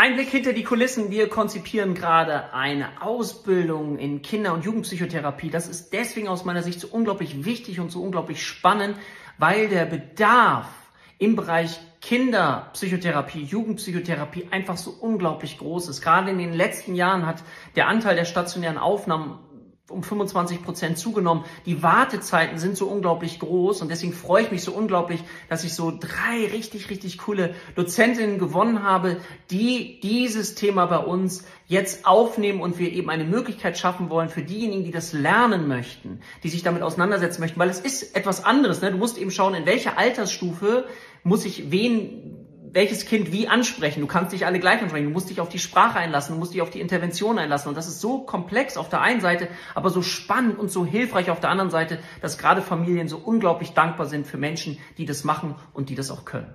Ein Blick hinter die Kulissen. Wir konzipieren gerade eine Ausbildung in Kinder- und Jugendpsychotherapie. Das ist deswegen aus meiner Sicht so unglaublich wichtig und so unglaublich spannend, weil der Bedarf im Bereich Kinderpsychotherapie, Jugendpsychotherapie einfach so unglaublich groß ist. Gerade in den letzten Jahren hat der Anteil der stationären Aufnahmen um 25 Prozent zugenommen. Die Wartezeiten sind so unglaublich groß und deswegen freue ich mich so unglaublich, dass ich so drei richtig, richtig coole Dozentinnen gewonnen habe, die dieses Thema bei uns jetzt aufnehmen und wir eben eine Möglichkeit schaffen wollen für diejenigen, die das lernen möchten, die sich damit auseinandersetzen möchten, weil es ist etwas anderes. Ne? Du musst eben schauen, in welcher Altersstufe muss ich wen welches Kind wie ansprechen. Du kannst dich alle gleich ansprechen. Du musst dich auf die Sprache einlassen, du musst dich auf die Intervention einlassen. Und das ist so komplex auf der einen Seite, aber so spannend und so hilfreich auf der anderen Seite, dass gerade Familien so unglaublich dankbar sind für Menschen, die das machen und die das auch können.